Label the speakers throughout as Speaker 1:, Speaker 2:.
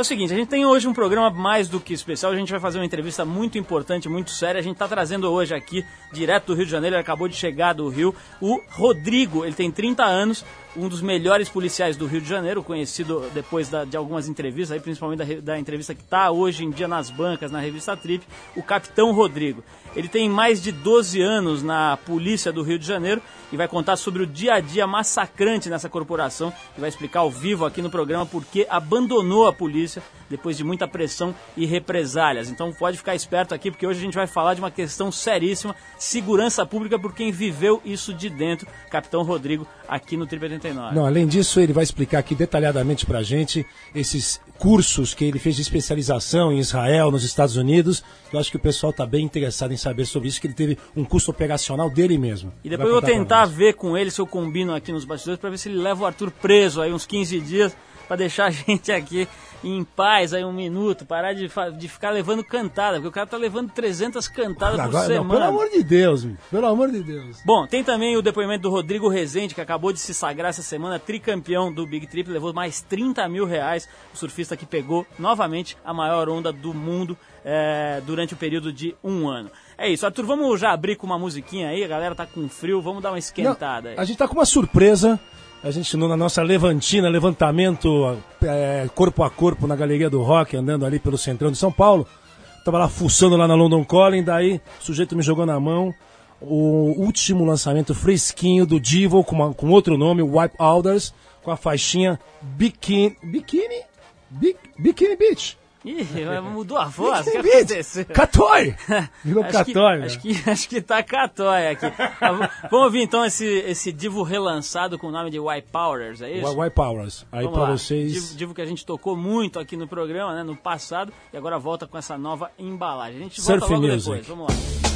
Speaker 1: É o seguinte, a gente tem hoje um programa mais do que especial. A gente vai fazer uma entrevista muito importante, muito séria. A gente está trazendo hoje aqui, direto do Rio de Janeiro, ele acabou de chegar do Rio, o Rodrigo. Ele tem 30 anos, um dos melhores policiais do Rio de Janeiro, conhecido depois da, de algumas entrevistas, aí, principalmente da, da entrevista que está hoje em dia nas bancas, na revista Trip, o Capitão Rodrigo. Ele tem mais de 12 anos na polícia do Rio de Janeiro e vai contar sobre o dia a dia massacrante nessa corporação e vai explicar ao vivo aqui no programa por que abandonou a polícia depois de muita pressão e represálias. Então pode ficar esperto aqui porque hoje a gente vai falar de uma questão seríssima, segurança pública por quem viveu isso de dentro, Capitão Rodrigo, aqui no Trip 89.
Speaker 2: Não, além disso, ele vai explicar aqui detalhadamente pra gente esses cursos que ele fez de especialização em Israel, nos Estados Unidos. Eu acho que o pessoal está bem interessado em saber sobre isso, que ele teve um curso operacional dele mesmo.
Speaker 1: E depois eu vou tentar ver com ele se eu combino aqui nos bastidores para ver se ele leva o Arthur preso aí uns 15 dias para deixar a gente aqui em paz aí um minuto, parar de, de ficar levando cantada, porque o cara tá levando 300 cantadas Agora, por semana. Não,
Speaker 2: pelo amor de Deus, pelo amor de Deus.
Speaker 1: Bom, tem também o depoimento do Rodrigo Rezende, que acabou de se sagrar essa semana, tricampeão do Big Trip, levou mais 30 mil reais, o surfista que pegou novamente a maior onda do mundo é, durante o período de um ano. É isso, Arthur, vamos já abrir com uma musiquinha aí, a galera tá com frio, vamos dar uma esquentada
Speaker 2: Não, A gente tá com uma surpresa a gente na nossa levantina, levantamento é, corpo a corpo na Galeria do Rock, andando ali pelo centrão de São Paulo. Tava lá fuçando lá na London Calling, daí o sujeito me jogou na mão o último lançamento fresquinho do Divo com, uma, com outro nome, Wipe Outers, com a faixinha Bikini. Bikini? Bikini Beach.
Speaker 1: Ih, mudou a voz,
Speaker 2: o que aconteceu? Catói! Virou
Speaker 1: acho
Speaker 2: Catói.
Speaker 1: Que, acho, que, acho que tá Catói aqui. Vamos ouvir então esse, esse divo relançado com o nome de White Powers, é isso?
Speaker 2: White Powers. Aí lá. vocês...
Speaker 1: Divo, divo, que a gente tocou muito aqui no programa, né, no passado, e agora volta com essa nova embalagem. A gente volta Surf logo music. depois, vamos lá.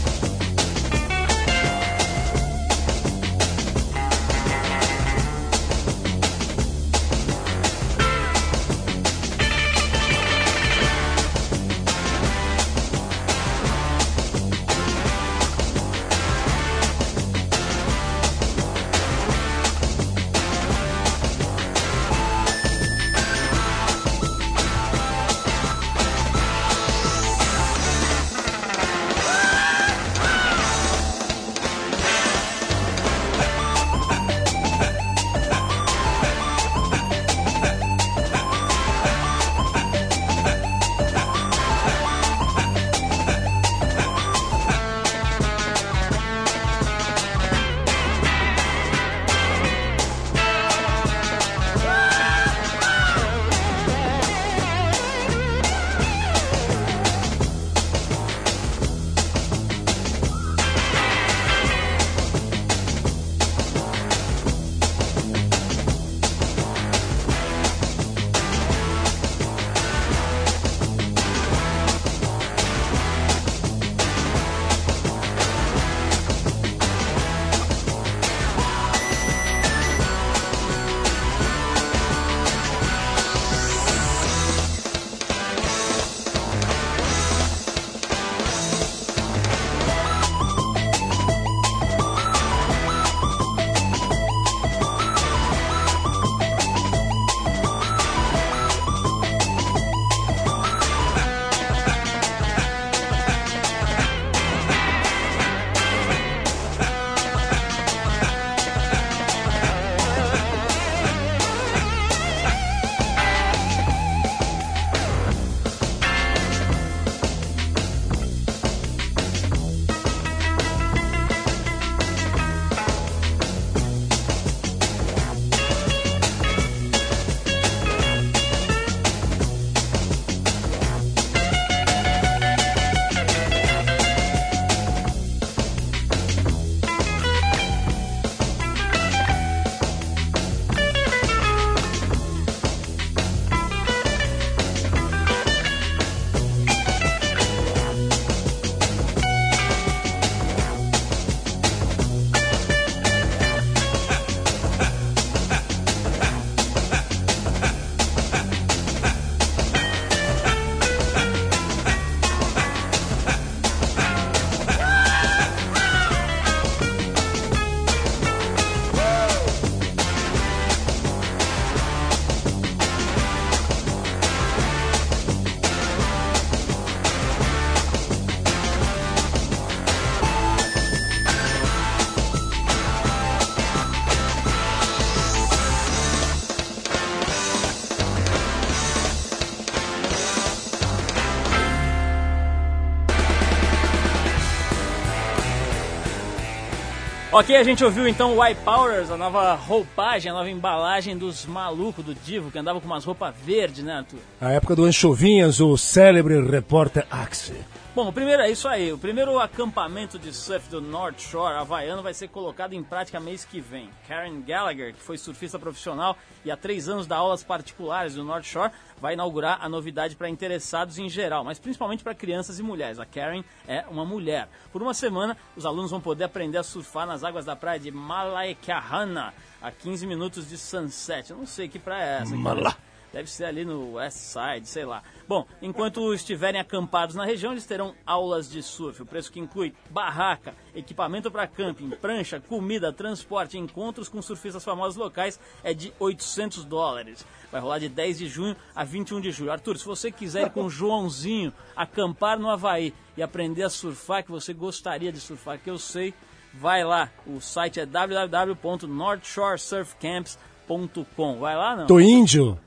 Speaker 1: Ok, a gente ouviu então o White Powers, a nova roupagem, a nova embalagem dos malucos do Divo, que andavam com umas roupas verdes, né, Arthur?
Speaker 2: A época do Anchovinhas, o célebre repórter Axe.
Speaker 1: Bom, o primeiro é isso aí. O primeiro acampamento de surf do North Shore havaiano vai ser colocado em prática mês que vem. Karen Gallagher, que foi surfista profissional e há três anos dá aulas particulares do North Shore, vai inaugurar a novidade para interessados em geral, mas principalmente para crianças e mulheres. A Karen é uma mulher. Por uma semana, os alunos vão poder aprender a surfar nas águas da praia de Malaekahana, a 15 minutos de Sunset. Eu não sei que praia é essa.
Speaker 2: Mala.
Speaker 1: Deve ser ali no West Side, sei lá. Bom, enquanto estiverem acampados na região, eles terão aulas de surf. O preço que inclui barraca, equipamento para camping, prancha, comida, transporte, encontros com surfistas famosos locais é de 800 dólares. Vai rolar de 10 de junho a 21 de julho. Arthur, se você quiser ir com o Joãozinho acampar no Havaí e aprender a surfar, que você gostaria de surfar, que eu sei, vai lá. O site é www.northshoresurfcamps.com. Vai lá, não?
Speaker 2: Tô índio.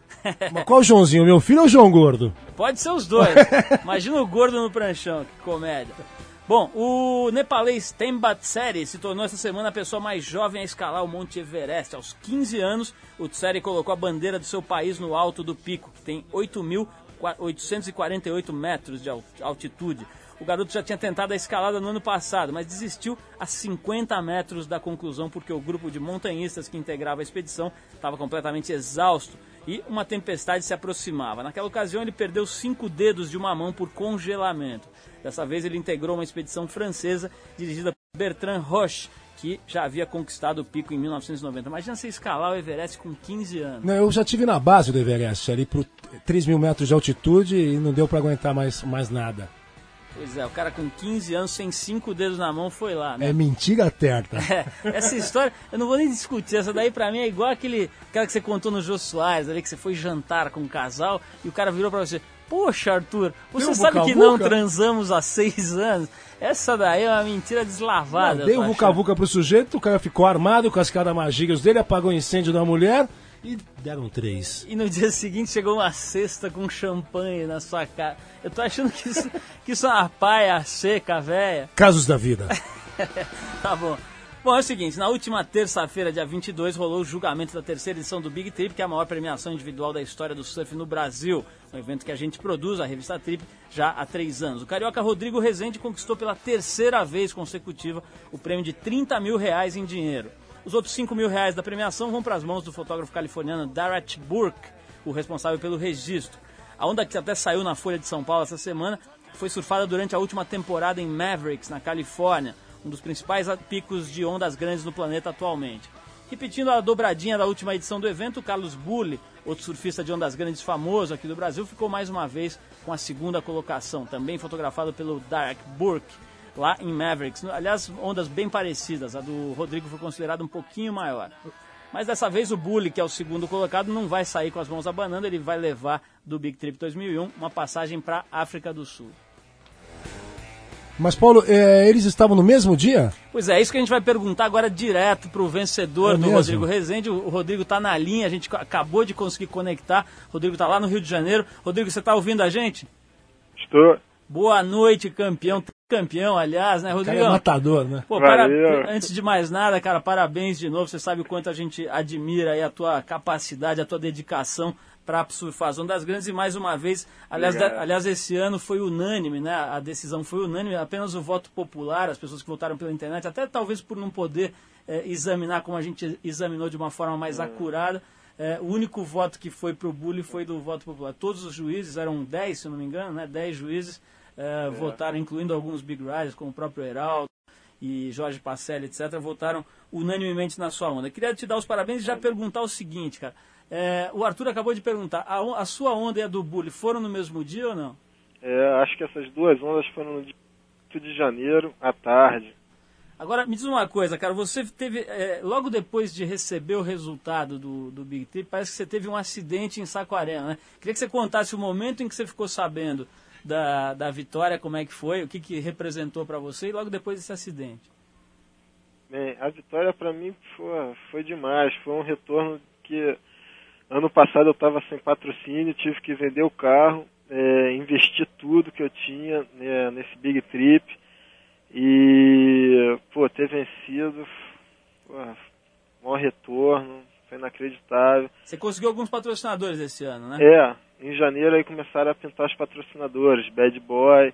Speaker 2: Mas qual Joãozinho, meu filho ou o João Gordo?
Speaker 1: Pode ser os dois. Imagina o gordo no pranchão, que comédia. Bom, o nepalês Tembatseri se tornou essa semana a pessoa mais jovem a escalar o Monte Everest. Aos 15 anos, o Tseri colocou a bandeira do seu país no alto do pico, que tem 8.848 metros de altitude. O garoto já tinha tentado a escalada no ano passado, mas desistiu a 50 metros da conclusão porque o grupo de montanhistas que integrava a expedição estava completamente exausto e uma tempestade se aproximava. Naquela ocasião, ele perdeu cinco dedos de uma mão por congelamento. Dessa vez, ele integrou uma expedição francesa dirigida por Bertrand Roche, que já havia conquistado o pico em 1990. Imagina você escalar o Everest com 15 anos.
Speaker 2: Não, eu já tive na base do Everest, ali por 3 mil metros de altitude e não deu para aguentar mais, mais nada.
Speaker 1: Pois é, o cara com 15 anos, sem cinco dedos na mão, foi lá, né?
Speaker 2: É mentira terta.
Speaker 1: É, essa história, eu não vou nem discutir, essa daí pra mim é igual aquele, aquela que você contou no Jô Soares, ali que você foi jantar com um casal e o cara virou pra você, Poxa, Arthur, você sabe que não transamos há seis anos? Essa daí é uma mentira deslavada.
Speaker 2: Dei
Speaker 1: eu
Speaker 2: um vuca-vuca pro sujeito, o cara ficou armado com as magigas dele, apagou o incêndio da mulher e deram três.
Speaker 1: E no dia seguinte chegou uma cesta com champanhe na sua cara. Eu tô achando que isso, que isso é uma paia seca, véia.
Speaker 2: Casos da vida.
Speaker 1: Tá bom. Bom, é o seguinte, na última terça-feira, dia 22, rolou o julgamento da terceira edição do Big Trip, que é a maior premiação individual da história do surf no Brasil. Um evento que a gente produz, a revista Trip, já há três anos. O carioca Rodrigo Rezende conquistou pela terceira vez consecutiva o prêmio de 30 mil reais em dinheiro. Os outros 5 mil reais da premiação vão para as mãos do fotógrafo californiano Darrett Burke, o responsável pelo registro. A onda que até saiu na Folha de São Paulo essa semana foi surfada durante a última temporada em Mavericks, na Califórnia, um dos principais picos de ondas grandes no planeta atualmente. Repetindo a dobradinha da última edição do evento, Carlos Bulli, outro surfista de ondas grandes famoso aqui do Brasil, ficou mais uma vez com a segunda colocação, também fotografado pelo Dark Burke, lá em Mavericks. Aliás, ondas bem parecidas, a do Rodrigo foi considerada um pouquinho maior. Mas dessa vez o Bully, que é o segundo colocado, não vai sair com as mãos abanando, ele vai levar do Big Trip 2001 uma passagem para África do Sul.
Speaker 2: Mas, Paulo, é, eles estavam no mesmo dia?
Speaker 1: Pois é, isso que a gente vai perguntar agora direto pro vencedor
Speaker 2: É
Speaker 1: do
Speaker 2: mesmo?
Speaker 1: Rodrigo Rezende. O Rodrigo tá na linha, a gente acabou de conseguir conectar. O Rodrigo tá lá no Rio de Janeiro. Rodrigo, você tá ouvindo a gente?
Speaker 3: Estou.
Speaker 1: Boa noite, campeão. Campeão, aliás, né,
Speaker 2: O cara
Speaker 1: Rodrigo?
Speaker 2: é matador, né?
Speaker 1: Pô, para- antes de mais nada, cara, parabéns de novo. Você sabe o quanto a gente admira aí a tua capacidade, a tua dedicação para surfar as ondas grandes. E mais uma vez, aliás, da- aliás, esse ano foi unânime, né? A decisão foi unânime, apenas o voto popular, as pessoas que votaram pela internet, até talvez por não poder eh, examinar como a gente examinou de uma forma mais acurada. eh, o único voto que foi pro Bully foi do voto popular. Todos os juízes, eram 10, se eu não me engano, né? 10 juízes eh, votaram, incluindo alguns big riders, como o próprio Heraldo e Jorge Pacelli, etc., votaram unanimemente na sua onda. Queria te dar os parabéns e já perguntar o seguinte, cara. É, o Arthur acabou de perguntar, a, a sua onda e a do Bully foram no mesmo dia ou não?
Speaker 3: É, acho que essas duas ondas foram no dia 8 de janeiro, à tarde.
Speaker 1: Agora, me diz uma coisa, cara, você teve, é, logo depois de receber o resultado do, do Big Trip, parece que você teve um acidente em Saquarema, né? Queria que você contasse o momento em que você ficou sabendo da, da vitória, como é que foi, o que, que representou para você e logo depois desse acidente.
Speaker 3: Bem, a vitória para mim foi, foi demais. Foi um retorno que ano passado eu estava sem patrocínio, tive que vender o carro, é, investir tudo que eu tinha né, nesse Big Trip e pô, ter vencido porra, maior retorno, foi inacreditável.
Speaker 1: Você conseguiu alguns patrocinadores esse ano, né?
Speaker 3: É, em janeiro aí começaram a pintar os patrocinadores, Bad Boy,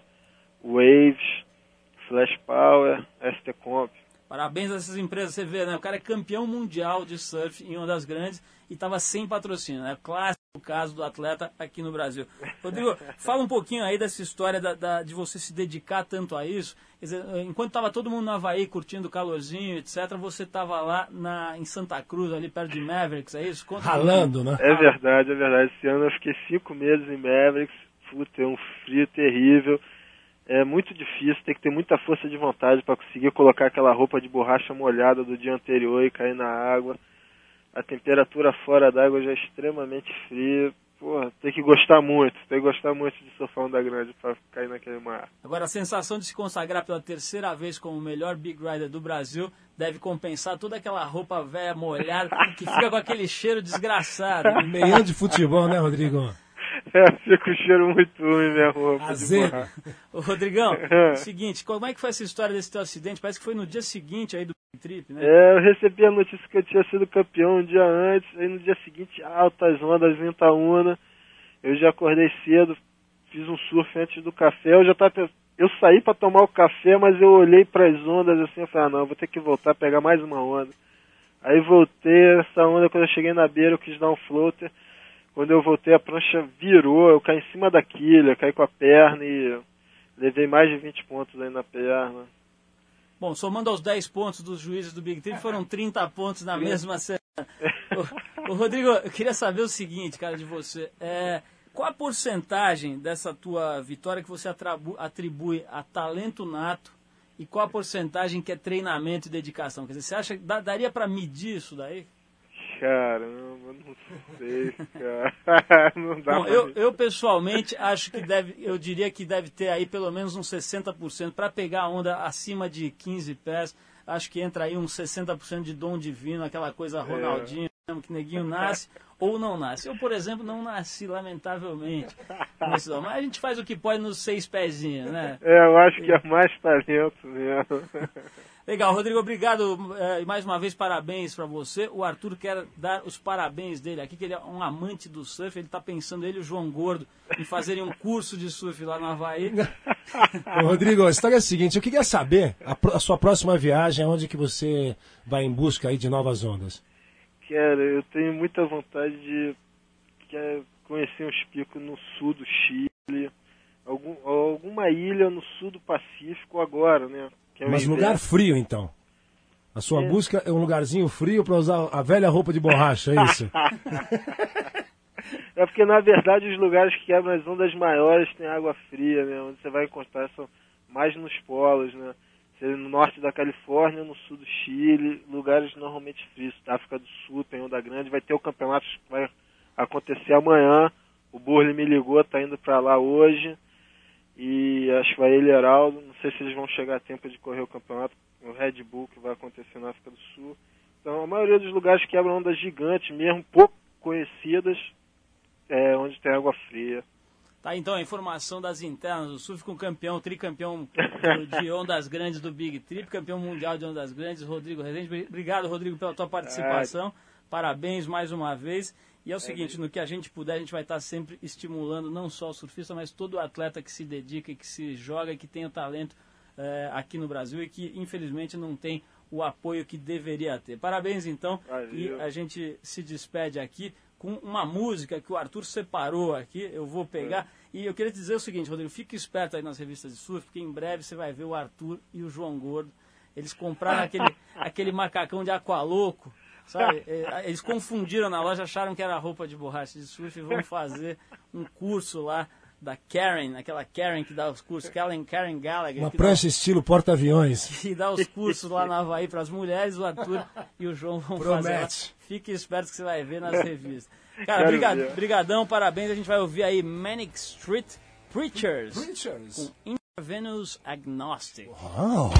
Speaker 3: Waves, Flash Power, ST Comp.
Speaker 1: Parabéns a essas empresas, você vê, né? O cara é campeão mundial de surf em uma das grandes e estava sem patrocínio, né? Clássico caso do atleta aqui no Brasil. Rodrigo, fala um pouquinho aí dessa história da, da, de você se dedicar tanto a isso. Dizer, enquanto estava todo mundo no Havaí curtindo o calorzinho, etc., você estava lá na, em Santa Cruz, ali perto de Mavericks, é isso?
Speaker 2: Conta Ralando, né?
Speaker 3: É verdade, é verdade. Esse ano eu fiquei cinco meses em Mavericks, puta, é um frio terrível. É muito difícil, tem que ter muita força de vontade para conseguir colocar aquela roupa de borracha molhada do dia anterior e cair na água a temperatura fora d'água já é extremamente fria. Porra, tem que gostar muito, tem que gostar muito de surfar onda grande para cair naquele mar.
Speaker 1: Agora, a sensação de se consagrar pela terceira vez como o melhor Big Rider do Brasil deve compensar toda aquela roupa velha molhada que fica com aquele cheiro desgraçado.
Speaker 2: Meião de futebol, né, Rodrigo?
Speaker 3: É, fica com cheiro muito ruim minha roupa.
Speaker 2: Azedo.
Speaker 1: Ô, Rodrigão, é. seguinte, como é que foi essa história desse teu acidente? Parece que foi no dia seguinte aí do trip, né?
Speaker 3: É, eu recebi a notícia que eu tinha sido campeão um dia antes, aí no dia seguinte, altas ondas, Ventaúna. Eu já acordei cedo, fiz um surf antes do café, eu já tava eu saí para tomar o café, mas eu olhei para as ondas assim, eu falei, ah, não, vou ter que voltar, pegar mais uma onda. Aí voltei, essa onda, quando eu cheguei na beira, eu quis dar um floater. Quando eu voltei, a prancha virou, eu caí em cima da quilha, caí com a perna e levei mais de 20 pontos aí na perna.
Speaker 1: Bom, somando aos 10 pontos dos juízes do Big Trip, foram 30 pontos na mesma semana. o, Rodrigo, eu queria saber o seguinte, cara, de você. É, qual a porcentagem dessa tua vitória que você atribui a talento nato e qual a porcentagem que é treinamento e dedicação? Quer dizer, você acha que daria para medir isso daí?
Speaker 3: Caramba, não sei, cara. Não dá
Speaker 1: Bom, eu, eu pessoalmente acho que deve, eu diria que deve ter aí pelo menos uns 60% para pegar a onda acima de 15 pés. Acho que entra aí uns 60% de dom divino, aquela coisa é. Ronaldinho, é. que neguinho nasce ou não nasce. Eu, por exemplo, não nasci, lamentavelmente. Mas a gente faz o que pode nos seis pezinhos, né?
Speaker 3: É, eu acho que é mais talento mesmo.
Speaker 1: Legal, Rodrigo, obrigado é, mais uma vez, parabéns para você. O Arthur quer dar os parabéns dele aqui, que ele é um amante do surf, ele está pensando, ele e o João Gordo, em fazerem um curso de surf lá no Havaí.
Speaker 2: Ô, Rodrigo, a história é a seguinte, eu queria saber a, a, sua próxima viagem, onde que você vai em busca aí de novas ondas?
Speaker 3: Cara, eu tenho muita vontade de conhecer uns picos no sul do Chile, algum, alguma ilha no sul do Pacífico agora, né?
Speaker 2: É Mas lugar frio, então. A sua é. busca é um lugarzinho frio para usar a velha roupa de borracha, é isso?
Speaker 3: é porque, na verdade, os lugares que quebram as ondas maiores têm água fria, né? Onde você vai encontrar são mais nos polos, né? No norte da Califórnia, no sul do Chile, lugares normalmente frios. África do Sul tem onda grande, vai ter o campeonato que vai acontecer amanhã. O Burley me ligou, tá indo para lá hoje e acho que vai ele Heraldo. Não sei se eles vão chegar a tempo de correr o campeonato, o Red Bull que vai acontecer na África do Sul. Então a maioria dos lugares quebram ondas gigantes, mesmo pouco conhecidas, é, onde tem água fria.
Speaker 1: Tá, então a informação das internas, o surf com campeão, tricampeão de ondas grandes do Big Trip, campeão mundial de ondas grandes, Rodrigo Rezende. Obrigado, Rodrigo, pela tua participação. Parabéns mais uma vez. E é o é seguinte, no que a gente puder, a gente vai estar sempre estimulando não só o surfista, mas todo atleta que se dedica, que se joga, que tem o talento é, aqui no Brasil e que infelizmente não tem o apoio que deveria ter. Parabéns então Valeu. e a gente se despede aqui com uma música que o Arthur separou aqui, eu vou pegar. É. E eu queria dizer o seguinte, Rodrigo, fique esperto aí nas revistas de surf, porque em breve você vai ver o Arthur e o João Gordo. Eles compraram aquele, aquele macacão de aqualoco Sabe? É, eles confundiram na loja, acharam que era roupa de borracha de surf e vão fazer um curso lá da Karen, aquela Karen que dá os cursos, Karen, Karen Gallagher.
Speaker 2: Uma prancha dá, estilo porta-aviões.
Speaker 1: Que dá os cursos lá na Havaí para as mulheres, o Arthur e o João vão Promete. fazer. Fique esperto que você vai ver nas revistas. Cara, brigad, brigadão, parabéns. A gente vai ouvir aí Manic Street Preachers,
Speaker 2: Preachers.
Speaker 1: com Intravenous Agnostic.
Speaker 2: Uau!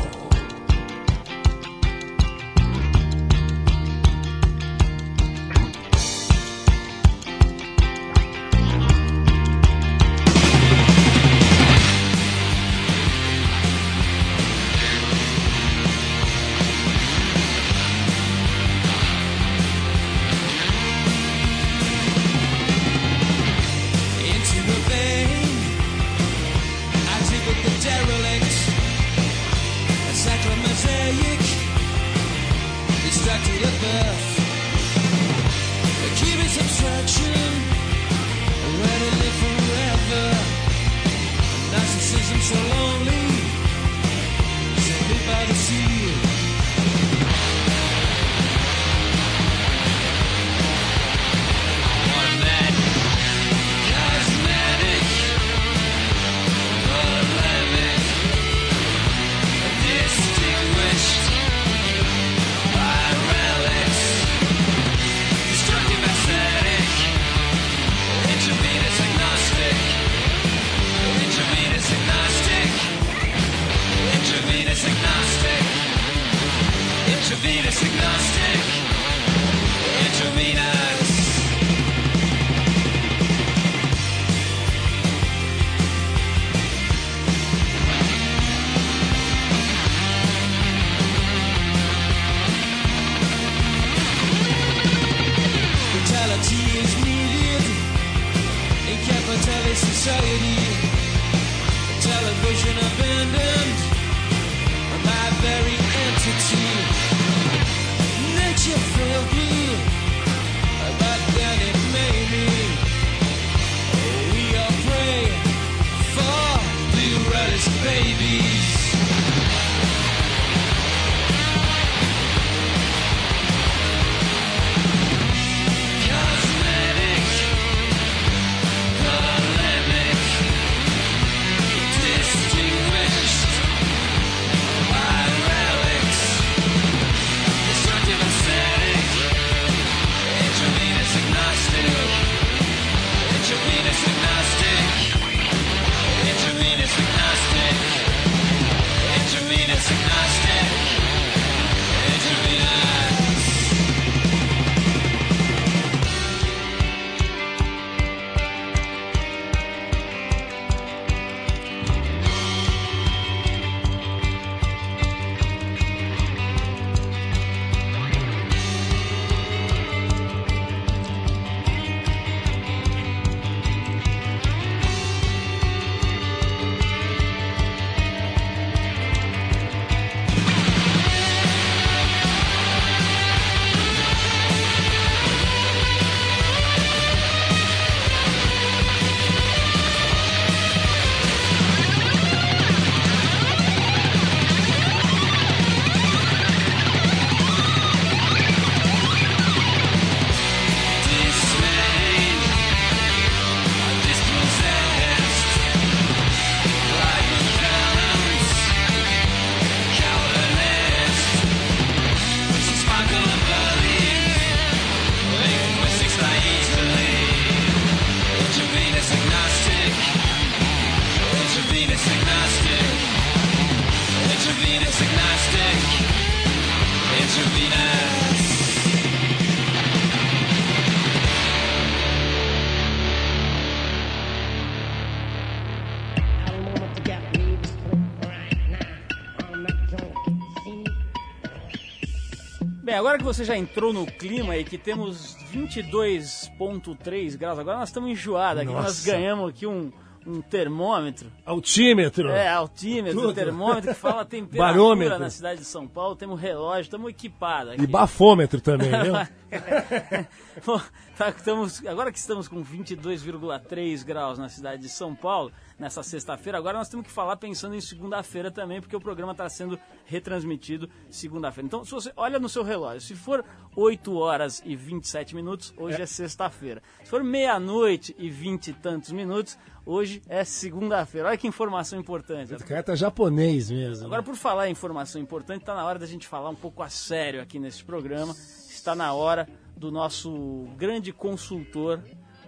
Speaker 1: Bem, agora que você já entrou no clima e que temos 22.3 graus, agora nós estamos enjoados aqui, nós ganhamos aqui um, um termômetro.
Speaker 2: Altímetro.
Speaker 1: É, altímetro,
Speaker 2: Tudo.
Speaker 1: termômetro que fala temperatura
Speaker 2: Barômetro.
Speaker 1: na cidade de São Paulo, temos relógio, estamos equipados aqui.
Speaker 2: E bafômetro também, viu?
Speaker 1: Bom, tá, estamos, agora que estamos com 22,3 graus na cidade de São Paulo, nessa sexta-feira, agora nós temos que falar pensando em segunda-feira também, porque o programa está sendo retransmitido segunda-feira. Então, se você olha no seu relógio, se for 8 horas e 27 minutos, hoje é, sexta-feira. Se for meia-noite e 20 e tantos minutos, hoje é segunda-feira. Olha que informação importante.
Speaker 2: O cara tá japonês mesmo.
Speaker 1: Agora, por falar em informação importante, está na hora da gente falar um pouco a sério aqui nesse programa. Está na hora do nosso grande consultor,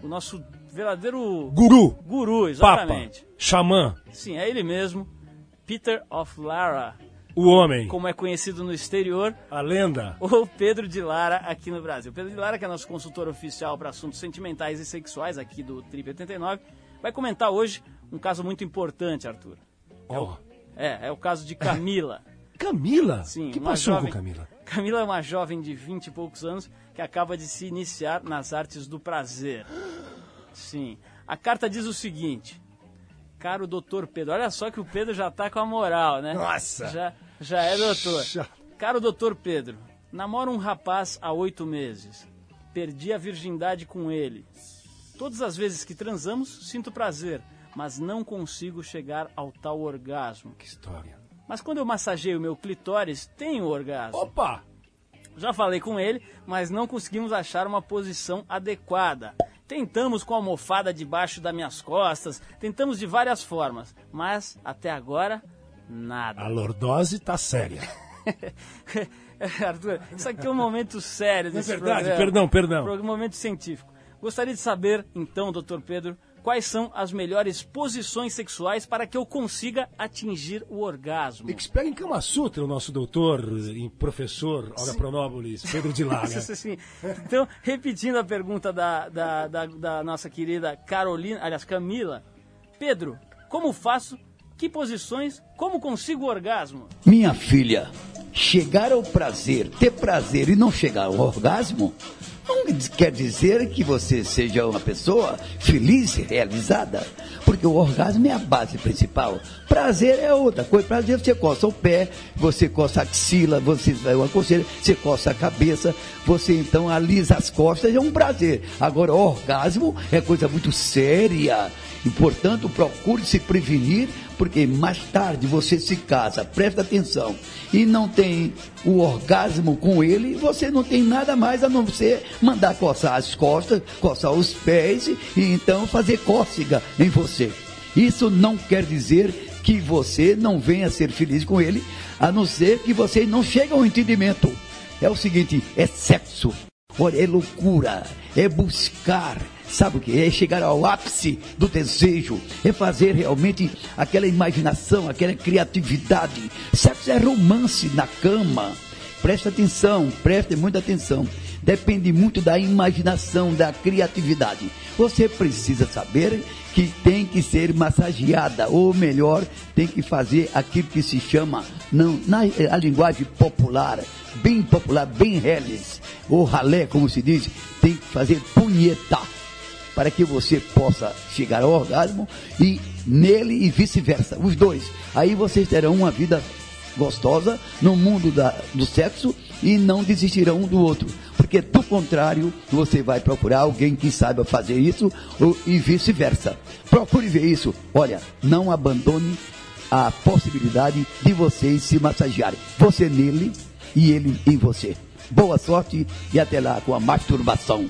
Speaker 1: o nosso verdadeiro
Speaker 2: Guru,
Speaker 1: guru,
Speaker 2: Papa,
Speaker 1: exatamente.
Speaker 2: Xamã,
Speaker 1: Sim, é ele mesmo, Peter of Lara,
Speaker 2: o homem,
Speaker 1: como é conhecido no exterior,
Speaker 2: a lenda.
Speaker 1: ou Pedro de Lara aqui no Brasil. Pedro de Lara, que é nosso consultor oficial para assuntos sentimentais e sexuais aqui do Trip 89, vai comentar hoje um caso muito importante, Arthur.
Speaker 2: Ó,
Speaker 1: É, é o caso de Camila.
Speaker 2: Camila?
Speaker 1: Sim,
Speaker 2: O que passou
Speaker 1: jovem-
Speaker 2: com Camila?
Speaker 1: Camila é uma jovem de 20 e poucos anos que acaba de se iniciar nas artes do prazer. Sim. A carta diz o seguinte: Caro doutor Pedro, olha só que o Pedro já tá com a moral, né?
Speaker 2: Nossa!
Speaker 1: Já, já é doutor. Caro doutor Pedro, namoro um rapaz há oito meses. Perdi a virgindade com ele. Todas as vezes que transamos, sinto prazer, mas não consigo chegar ao tal orgasmo.
Speaker 2: Que história.
Speaker 1: Mas quando eu massageio meu clitóris, tenho orgasmo.
Speaker 2: Opa!
Speaker 1: Já falei com ele, mas não conseguimos achar uma posição adequada. Tentamos com a almofada debaixo das minhas costas, tentamos de várias formas, mas até agora, nada.
Speaker 2: A lordose tá séria.
Speaker 1: Arthur, isso aqui é um momento sério
Speaker 2: É verdade,
Speaker 1: programa.
Speaker 2: perdão, perdão.
Speaker 1: Pro- Momento científico. Gostaria de saber, então, doutor Pedro, quais são as melhores posições sexuais para que eu consiga atingir o orgasmo.
Speaker 2: Expert em Kama Sutra, o nosso doutor e professor, Olga Pronópolis, Pedro de Lara.
Speaker 1: Isso, sim. Então, repetindo a pergunta da, da, da, da nossa querida Carolina, aliás, Camila. Pedro, como faço? Que posições? Como consigo o orgasmo?
Speaker 4: Minha filha, chegar ao prazer, ter prazer e não chegar ao orgasmo, não quer dizer que você seja uma pessoa feliz e realizada. Porque o orgasmo é a base principal. Prazer é outra coisa. Prazer você coça o pé, você coça a axila, você vai uma coceira, você coça a cabeça, você então alisa as costas, é um prazer. Agora, orgasmo é coisa muito séria. E, portanto, procure se prevenir, porque mais tarde você se casa, presta atenção, e não tem o orgasmo com ele, você não tem nada mais a não ser mandar coçar as costas, coçar os pés, e então fazer cócega em você. Isso não quer dizer que você não venha ser feliz com ele, a não ser que você não chegue ao entendimento. É o seguinte, é sexo. Olha, é loucura, é buscar, sabe o que? É chegar ao ápice do desejo, é fazer realmente aquela imaginação, aquela criatividade. Sexo é romance na cama. Presta atenção, preste muita atenção. Depende muito da imaginação, da criatividade. Você precisa saber que tem que ser massageada, ou melhor, tem que fazer aquilo que se chama, não, na a linguagem popular, bem popular, bem reles, ou ralé, como se diz, tem que fazer punheta, para que você possa chegar ao orgasmo e nele e vice-versa, os dois. Aí vocês terão uma vida gostosa no mundo da- do sexo e não desistirão um do outro. Porque do contrário, você vai procurar alguém que saiba fazer isso ou- e vice-versa. Procure ver isso. Olha, não abandone a possibilidade de vocês se massagearem. Você nele e ele em você. Boa sorte e até lá com a masturbação.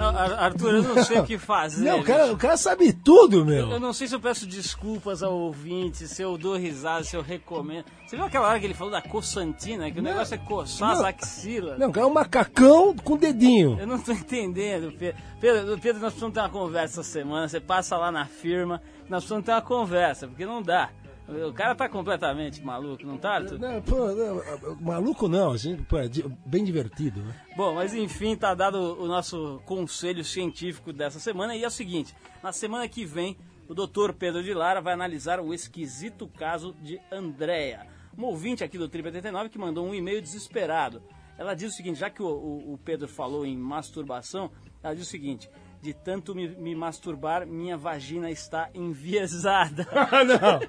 Speaker 1: Arthur, eu não sei o que fazer.
Speaker 2: Não, o cara, o cara sabe tudo,
Speaker 1: Eu
Speaker 2: meu.
Speaker 1: não sei se eu peço desculpas ao ouvinte, se eu dou risada, se eu recomendo. Você viu aquela hora que ele falou da coçantina, que o negócio é coçar as
Speaker 2: não.
Speaker 1: axilas?
Speaker 2: Não, o cara é um macacão com dedinho.
Speaker 1: Eu não tô entendendo, Pedro. Pedro, Pedro, nós precisamos ter uma conversa essa semana. Você passa lá na firma, nós precisamos ter uma conversa, porque não dá. O cara tá completamente maluco, não tá, Arthur?
Speaker 2: Não, pô, não, maluco não, assim, pô, é bem divertido, né?
Speaker 1: Bom, mas enfim, tá dado o nosso conselho científico dessa semana. E é o seguinte: na semana que vem, o doutor Pedro de Lara vai analisar o esquisito caso de Andréa, uma ouvinte aqui do Triple 89 que mandou um e-mail desesperado. Ela diz o seguinte: já que o, o- o Pedro falou em masturbação, ela diz o seguinte. De tanto me, me masturbar, minha vagina está enviesada.
Speaker 2: Ah, não.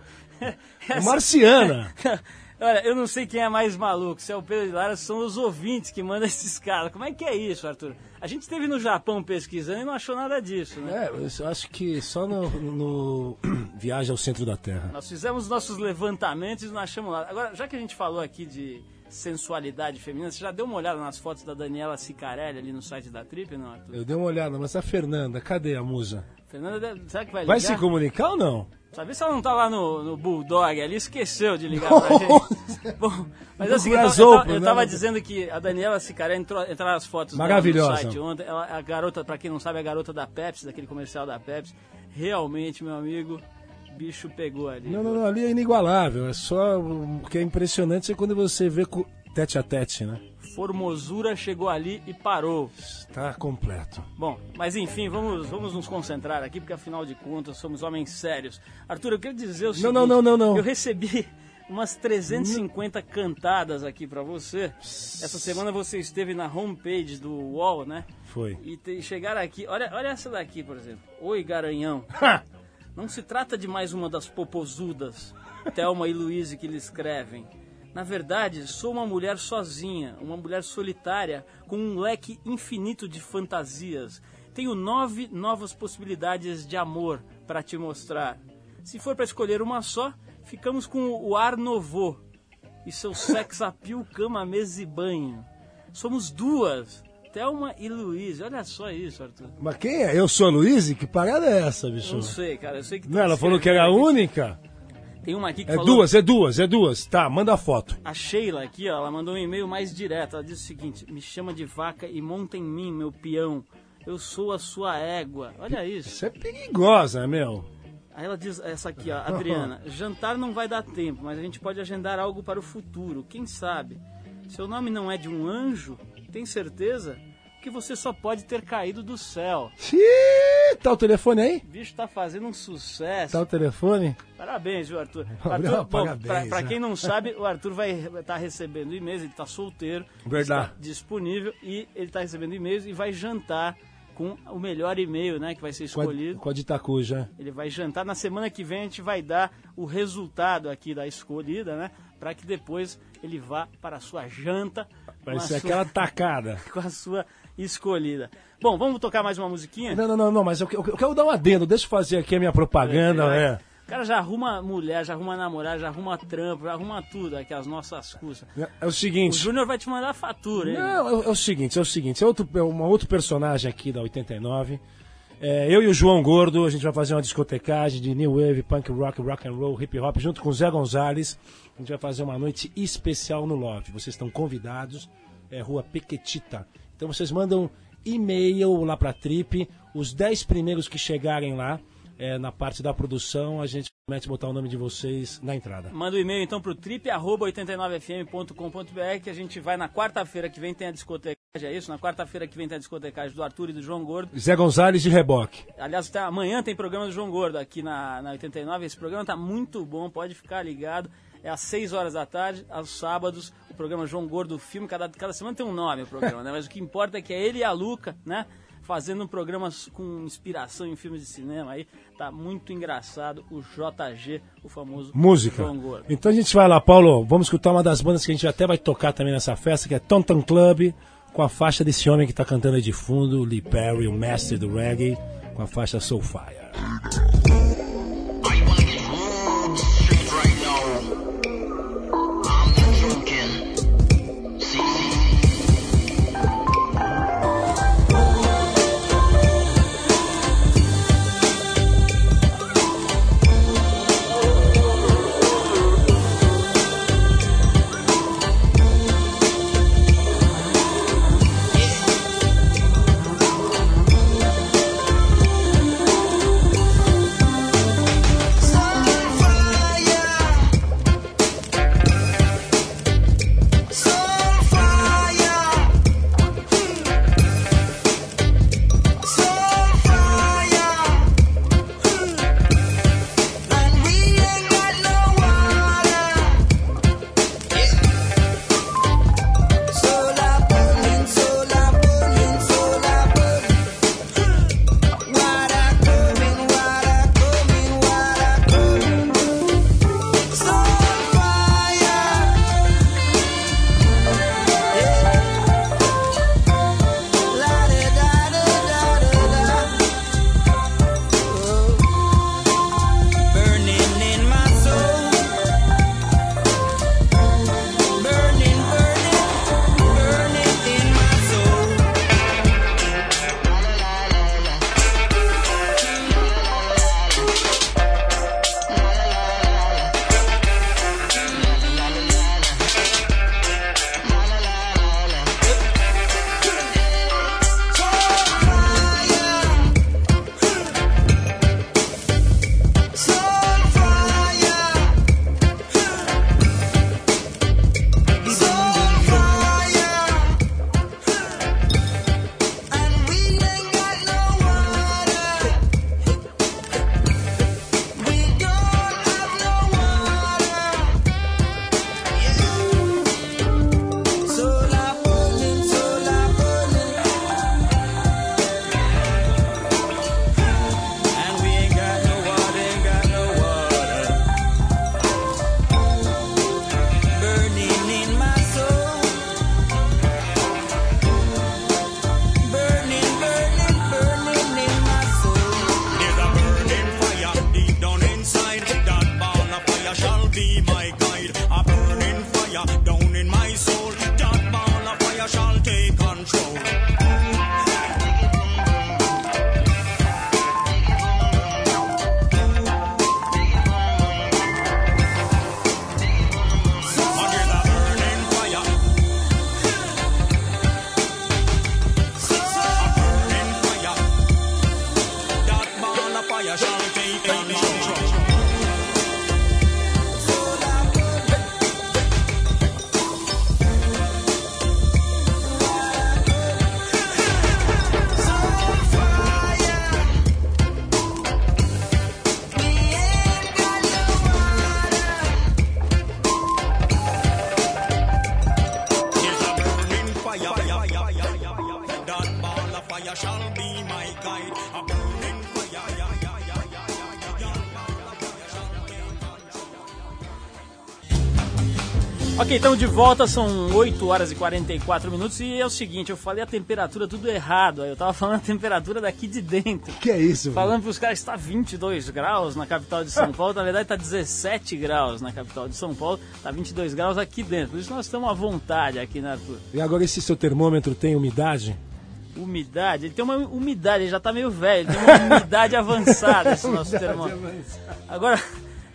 Speaker 2: É marciana.
Speaker 1: Olha, eu não sei quem é mais maluco, se é o Pedro de Lara, são os ouvintes que mandam esses caras. Como é que é isso, Arthur? A gente esteve no Japão pesquisando e não achou nada disso, né?
Speaker 2: É, eu acho que só no, no Viagem ao Centro da Terra.
Speaker 1: Nós fizemos nossos levantamentos e não achamos nada. Agora, já que a gente falou aqui de sensualidade feminina, você já deu uma olhada nas fotos da Daniela Sicarelli ali no site da Trip, não, Arthur?
Speaker 2: Eu dei uma olhada, mas a Fernanda, cadê a musa?
Speaker 1: Fernanda, deve- será que vai ligar?
Speaker 2: Vai se comunicar ou não?
Speaker 1: Sabe se ela não tá lá no, no Bulldog ali, esqueceu de ligar pra gente. Bom, mas assim, eu, tava- eu, tava, eu tava dizendo que a Daniela Sicaré entrou, entraram as fotos
Speaker 2: Maravilhosa.
Speaker 1: no site ontem. Ela, a garota, pra quem não sabe, é a garota da Pepsi, daquele comercial da Pepsi. Realmente, meu amigo, bicho pegou ali.
Speaker 2: Não, não, não, ali é inigualável. É só o que é impressionante é quando você vê co- tete a tete, né?
Speaker 1: Formosura chegou ali e parou.
Speaker 2: Está completo.
Speaker 1: Bom, mas enfim, vamos, vamos nos concentrar aqui, porque afinal de contas somos homens sérios. Arthur, eu queria dizer o seguinte...
Speaker 2: não, não, não, não.
Speaker 1: Eu recebi umas 350 cantadas aqui pra você. Essa semana você esteve na homepage do UOL, né?
Speaker 2: Foi.
Speaker 1: E te, chegaram aqui... Olha, olha essa daqui, por exemplo. Oi, Garanhão. Não se trata de mais uma das popozudas, Thelma e Luíse, que lhe escrevem. Na verdade, sou uma mulher sozinha, uma mulher solitária, com um leque infinito de fantasias. Tenho nove novas possibilidades de amor para te mostrar. Se for para escolher uma só, ficamos com o Ar Novo e seu sex appeal, cama, mesa e banho. Somos duas, Thelma e Luíse. Olha só isso, Arthur.
Speaker 2: Mas quem é? Eu sou a Luíse? Que parada é essa, bicho?
Speaker 1: Não sei, cara. Eu sei que
Speaker 2: Não, ela falou que era a única?
Speaker 1: Tem uma aqui que
Speaker 2: É
Speaker 1: falou...
Speaker 2: duas, é duas, é duas. Tá, manda a foto.
Speaker 1: A Sheila aqui, ó, ela mandou um e-mail mais direto. Ela diz o seguinte: Me chama de vaca e monta em mim, meu peão. Eu sou a sua égua. Olha isso.
Speaker 2: Isso é perigosa, meu.
Speaker 1: Aí ela diz essa aqui, ó, Adriana. Jantar não vai dar tempo, mas a gente pode agendar algo para o futuro. Quem sabe? Seu nome não é de um anjo? Tem certeza? Que você só pode ter caído do céu.
Speaker 2: Ih, tá o telefone aí?
Speaker 1: O bicho tá fazendo um sucesso.
Speaker 2: Tá o telefone?
Speaker 1: Parabéns, viu, Arthur? Arthur bom,
Speaker 2: parabéns,
Speaker 1: pra, pra
Speaker 2: né?
Speaker 1: quem não sabe, o Arthur vai estar recebendo e-mails, ele tá solteiro,
Speaker 2: Verdade.
Speaker 1: está disponível e ele tá recebendo e-mails e vai jantar com o melhor e-mail, né, que vai ser escolhido.
Speaker 2: com a de Itacuja.
Speaker 1: Ele vai jantar. Na semana que vem a gente vai dar o resultado aqui da escolhida, né? Para que depois ele vá para a sua janta
Speaker 2: Vai ser
Speaker 1: sua,
Speaker 2: aquela tacada.
Speaker 1: com a sua escolhida. Bom, vamos tocar mais uma musiquinha?
Speaker 2: Não, não, não, não, mas eu, eu- eu quero dar um adendo. Deixa eu fazer aqui a minha propaganda,
Speaker 1: Vai.
Speaker 2: é.
Speaker 1: O cara já arruma mulher, já arruma namorada, já arruma trampo, já arruma tudo aqui, as nossas custas.
Speaker 2: É o
Speaker 1: O
Speaker 2: seguinte.
Speaker 1: Júnior vai te mandar a fatura, hein?
Speaker 2: Não, é, é o seguinte, é o seguinte, é outro, é uma outro personagem aqui da 89. É, eu e o João Gordo, a gente vai fazer uma discotecagem de new wave, punk rock, rock and roll, hip hop, junto com o Zé Gonzalez. A gente vai fazer uma noite especial no Love. Vocês estão convidados, é Rua Pequetita. Então vocês mandam e-mail lá pra Trip, os 10 primeiros que chegarem lá, é, na parte da produção, a gente promete botar o nome de vocês na entrada.
Speaker 1: Manda o e-mail então pro trip@89fm.com.br que a gente vai na quarta-feira que vem tem a discotecagem, é isso? Na quarta-feira que vem tem a discotecagem do Arthur e do João Gordo.
Speaker 2: Zé Gonzalez de reboque.
Speaker 1: Aliás, até amanhã tem programa do João Gordo aqui na, na 89. Esse programa tá muito bom, pode ficar ligado. É às 6 horas da tarde, aos sábados, o programa João Gordo Filme. Cada, cada semana tem um nome o programa, né? Mas o que importa é que é ele e a Luca, né? Fazendo um programa com inspiração em filmes de cinema aí. Tá muito engraçado o JG, o famoso
Speaker 2: Música.
Speaker 1: João Gordo.
Speaker 2: Então a gente vai lá, Paulo. Vamos escutar uma das bandas que a gente até vai tocar também nessa festa, que é Tonton Club, com a faixa desse homem que tá cantando aí de fundo, Lee Perry, o mestre do reggae, com a faixa Soulfire.
Speaker 1: Ok, estamos de volta, são 8 horas e 44 minutos e é o seguinte, eu falei a temperatura tudo errado, eu tava falando a temperatura daqui de dentro.
Speaker 2: Que é isso?
Speaker 1: Falando pros caras que está 22 graus na capital de São Paulo, na verdade está 17 graus na capital de São Paulo, tá 22 graus aqui dentro. Por isso nós estamos à vontade aqui, né, Arthur?
Speaker 2: E agora esse seu termômetro tem umidade?
Speaker 1: Umidade, ele tem uma umidade, ele já tá meio velho, ele tem uma umidade avançada esse nosso termômetro. Agora,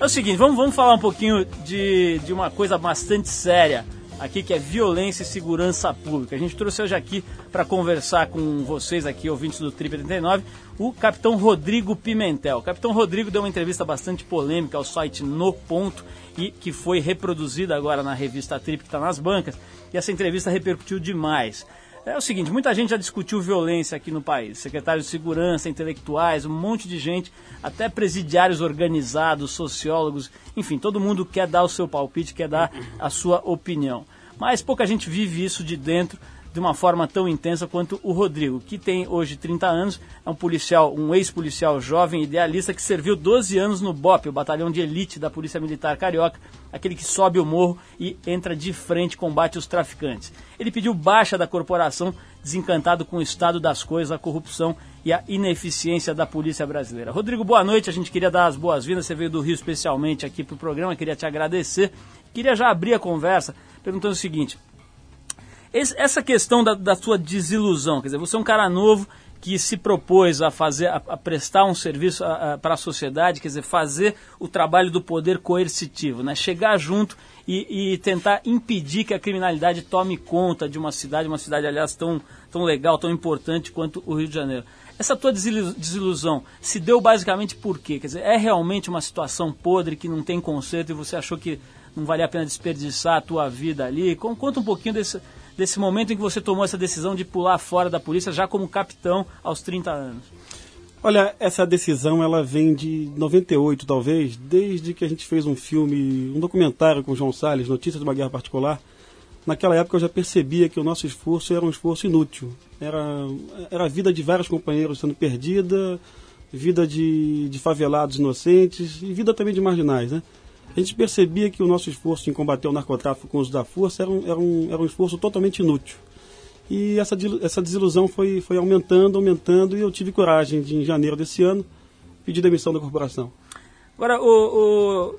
Speaker 1: é o seguinte, vamos, vamos falar um pouquinho de, de uma coisa bastante séria aqui, que é violência e segurança pública. A gente trouxe hoje aqui para conversar com vocês aqui, ouvintes do Trip 89, o capitão Rodrigo Pimentel. O capitão Rodrigo deu uma entrevista bastante polêmica ao site No Ponto e que foi reproduzida agora na revista Trip, que está nas bancas, e essa entrevista repercutiu demais. É o seguinte, muita gente já discutiu violência aqui no país. Secretários de segurança, intelectuais, um monte de gente, até presidiários organizados, sociólogos, enfim, todo mundo quer dar o seu palpite, quer dar a sua opinião. Mas pouca gente vive isso de dentro de uma forma tão intensa quanto o Rodrigo, que tem hoje 30 anos, é um policial, um ex-policial jovem idealista que serviu 12 anos no BOP, o batalhão de elite da Polícia Militar Carioca, aquele que sobe o morro e entra de frente combate os traficantes. Ele pediu baixa da corporação, desencantado com o estado das coisas, a corrupção e a ineficiência da polícia brasileira. Rodrigo, boa noite. A gente queria dar as boas-vindas. Você veio do Rio especialmente aqui para o programa, queria te agradecer. Queria já abrir a conversa perguntando o seguinte: esse- essa questão da, da sua desilusão, quer dizer, você é um cara novo que se propôs a fazer, a, a prestar um serviço para a sociedade, quer dizer, fazer o trabalho do poder coercitivo, né? Chegar junto e, e tentar impedir que a criminalidade tome conta de uma cidade, uma cidade, aliás, tão, tão legal, tão importante quanto o Rio de Janeiro. Essa tua desilu- desilusão se deu basicamente por quê? Quer dizer, é realmente uma situação podre que não tem conserto e você achou que não valia a pena desperdiçar a tua vida ali? Con- Conta um pouquinho desse, desse momento em que você tomou essa decisão de pular fora da polícia já como capitão aos 30 anos.
Speaker 5: Olha, essa decisão ela vem de 98, talvez, desde que a gente fez um filme, um documentário com o João Salles, Notícias de uma Guerra Particular. Naquela época eu já percebia que o nosso esforço era um esforço inútil. Era, era a vida de vários companheiros sendo perdida, vida de, de favelados inocentes e vida também de marginais, né? A gente percebia que o nosso esforço em combater o narcotráfico com o uso da força era um, era um, era um esforço totalmente inútil. E essa, essa desilusão foi, foi aumentando, aumentando, e eu tive coragem de, em janeiro desse ano, pedir demissão da corporação.
Speaker 1: Agora, o, o-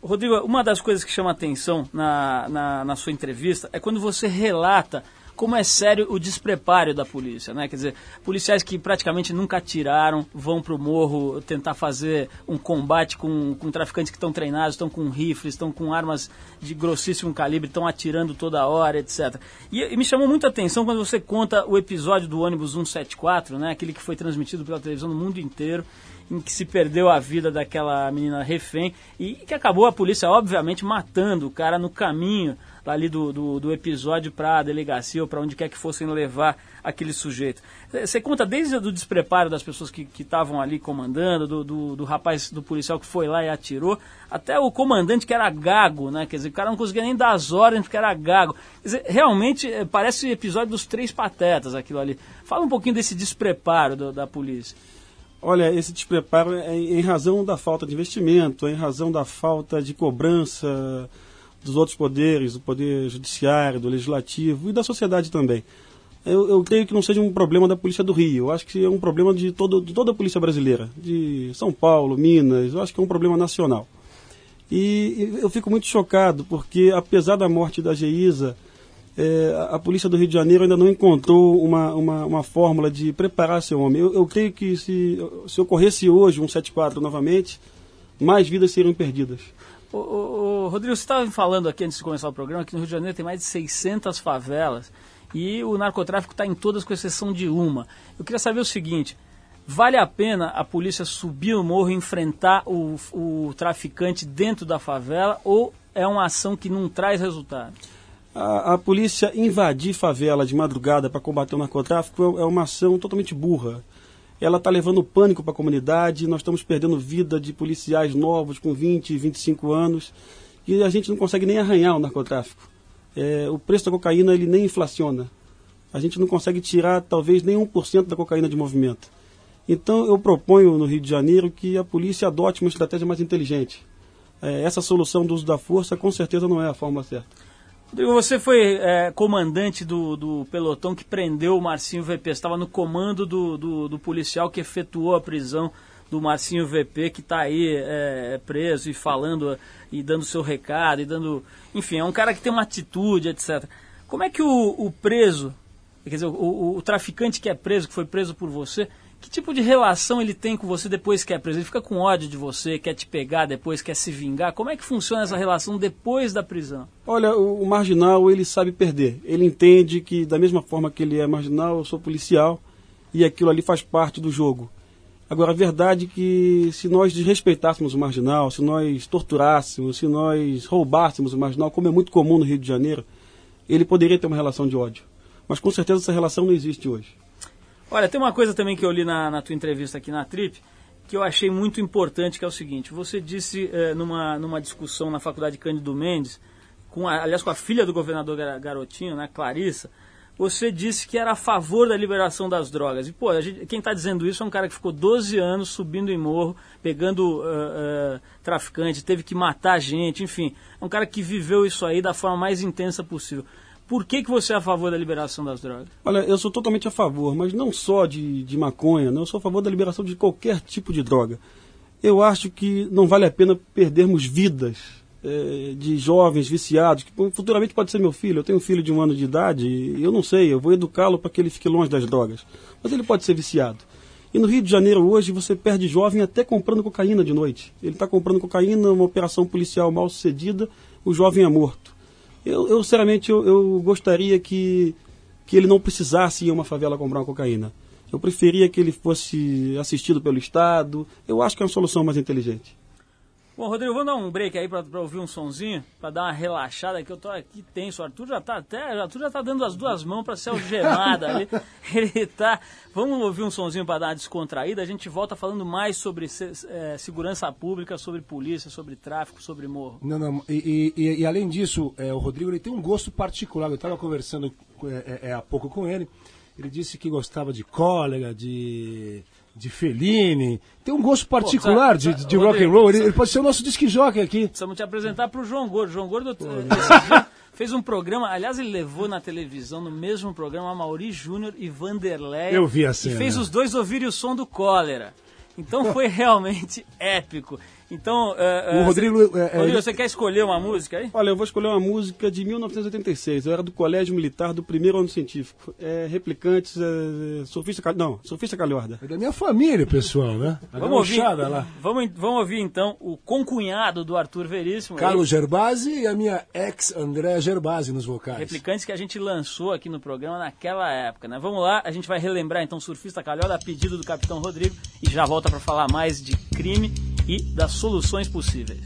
Speaker 1: Rodrigo, uma das coisas que chama atenção na, na, na sua entrevista é quando você relata como é sério o despreparo da polícia, né? Quer dizer, policiais que praticamente nunca atiraram, vão pro morro tentar fazer um combate com, com traficantes que estão treinados, estão com rifles, estão com armas de grossíssimo calibre, estão atirando toda hora, etc. E, e me chamou muito a atenção quando você conta o episódio do ônibus 174, né? Aquele que foi transmitido pela televisão no mundo inteiro em que se perdeu a vida daquela menina refém e que acabou a polícia, obviamente, matando o cara no caminho ali do, do, do episódio para a delegacia ou para onde quer que fossem levar aquele sujeito. Você conta desde o despreparo das pessoas que que estavam ali comandando, do, do, do rapaz, do policial que foi lá e atirou, até o comandante que era gago, né? Quer dizer, o cara não conseguia nem dar as ordens porque era gago. Quer dizer, realmente eh, parece o episódio dos três patetas aquilo ali. Fala um pouquinho desse despreparo do- da polícia.
Speaker 5: Olha, esse despreparo é em razão da falta de investimento, é em razão da falta de cobrança dos outros poderes, do poder judiciário, do legislativo e da sociedade também. Eu, eu creio que não seja um problema da Polícia do Rio, eu acho que é um problema de, todo, de toda a Polícia Brasileira, de São Paulo, Minas, eu acho que é um problema nacional. E, e eu fico muito chocado, porque apesar da morte da Geisa, é, a- polícia do Rio de Janeiro ainda não encontrou uma, uma, uma fórmula de preparar seu homem. Eu, eu creio que se, se ocorresse hoje um 74 novamente, mais vidas seriam perdidas.
Speaker 1: Ô, ô, ô, Rodrigo, você estava falando aqui antes de começar o programa que no Rio de Janeiro tem mais de 600 favelas e o narcotráfico está em todas com exceção de uma. Eu queria saber o seguinte: vale a pena a polícia subir o morro e enfrentar o, o traficante dentro da favela ou é uma ação que não traz resultado?
Speaker 5: A, a polícia invadir favela de madrugada para combater o narcotráfico é é uma ação totalmente burra. Ela está levando pânico para a comunidade, nós estamos perdendo vida de policiais novos com 20, 25 anos e a gente não consegue nem arranhar o narcotráfico. É, o preço da cocaína ele nem inflaciona. A gente não consegue tirar talvez nem 1% da cocaína de movimento. Então eu proponho no Rio de Janeiro que a polícia adote uma estratégia mais inteligente. É, essa solução do uso da força com certeza não é a forma certa.
Speaker 1: Você foi é, comandante do, do pelotão que prendeu o Marcinho VP. Estava no comando do, do, do policial que efetuou a prisão do Marcinho VP, que está aí é, preso e falando e dando seu recado e dando. Enfim, é um cara que tem uma atitude, etc. Como é que o, o preso, quer dizer, o, o- o traficante que é preso, que foi preso por você, que tipo de relação ele tem com você depois que é preso? Ele fica com ódio de você, quer te pegar depois, quer se vingar? Como é que funciona essa relação depois da prisão?
Speaker 5: Olha, o, o marginal, ele sabe perder. Ele entende que, da mesma forma que ele é marginal, eu sou policial e aquilo ali faz parte do jogo. Agora, a verdade é que se nós desrespeitássemos o marginal, se nós torturássemos, se nós roubássemos o marginal, como é muito comum no Rio de Janeiro, ele poderia ter uma relação de ódio. Mas com certeza essa relação não existe hoje.
Speaker 1: Olha, tem uma coisa também que eu li na, na tua entrevista aqui na Trip, que eu achei muito importante, que é o seguinte, você disse eh, numa, numa discussão na faculdade Cândido Mendes, com a- aliás com a filha do governador Gar- Garotinho, né, Clarissa, você disse que era a favor da liberação das drogas. E, pô, gente- quem está dizendo isso é um cara que ficou 12 anos subindo em morro, pegando eh, eh, traficante, teve que matar gente, enfim. É um cara que viveu isso aí da forma mais intensa possível. Por que, que você é a favor da liberação das drogas?
Speaker 5: Olha, eu sou totalmente a favor, mas não só de, de maconha, não, eu sou a favor da liberação de qualquer tipo de droga. Eu acho que não vale a pena perdermos vidas eh, de jovens viciados, que futuramente pode ser meu filho. Eu tenho um filho de um ano de idade e eu não sei, eu vou educá-lo para que ele fique longe das drogas. Mas ele pode ser viciado. E no Rio de Janeiro hoje você perde jovem até comprando cocaína de noite. Ele está comprando cocaína, uma operação policial mal sucedida, o jovem é morto. Eu, eu sinceramente, eu, eu gostaria que, que ele não precisasse ir a uma favela comprar uma cocaína. Eu preferia que ele fosse assistido pelo Estado. Eu acho que é uma solução mais inteligente.
Speaker 1: Bom, Rodrigo, vamos dar um break aí pra, pra ouvir um sonzinho, pra dar uma relaxada, que eu tô aqui tenso. O Arthur já tá até, o Arthur já tá dando as duas mãos pra ser algemada ali. Ele tá. Vamos ouvir um sonzinho pra dar uma descontraída. A gente volta falando mais sobre eh, segurança pública, sobre polícia, sobre tráfico, sobre morro.
Speaker 2: Não, não, e, e- e- além disso, é, o Rodrigo ele tem um gosto particular. Eu estava conversando é, é, há pouco com ele. Ele disse que gostava de cólera, de, de Fellini. Tem um gosto particular
Speaker 1: precisa-
Speaker 2: de, de rock and roll. Ele, ele pode ser o nosso disque jockey aqui.
Speaker 1: Precisamos te apresentar pro João Gordo. João Gordo eh, esse dia fez um programa, aliás, ele levou na televisão, no mesmo programa, a Mauri Júnior e Vanderlei.
Speaker 2: Eu vi a
Speaker 1: E
Speaker 2: cena.
Speaker 1: fez os dois ouvirem o som do cólera. Então foi realmente épico. Então, eh,
Speaker 2: O
Speaker 1: eh,
Speaker 2: Rodrigo,
Speaker 1: você,
Speaker 2: é, é,
Speaker 1: Rodrigo,
Speaker 2: ele-
Speaker 1: você quer escolher uma música aí?
Speaker 5: Olha, eu vou escolher uma música de 1986. Eu era do Colégio Militar do primeiro ano científico. É Replicantes, é, Cal- não, Sofista Calhorda.
Speaker 2: É da minha família, pessoal, né? A
Speaker 1: Vamos ouvir,
Speaker 2: lá.
Speaker 1: vamos, vamos ouvir então o concunhado do Arthur Veríssimo.
Speaker 2: Carlos Gerbasi e a minha ex Andréa Gerbasi nos vocais.
Speaker 1: Replicantes que a gente lançou aqui no programa naquela época, né? Vamos lá, a gente vai relembrar então Surfista Calhorda a pedido do Capitão Rodrigo e já volta para falar mais de crime e das soluções possíveis.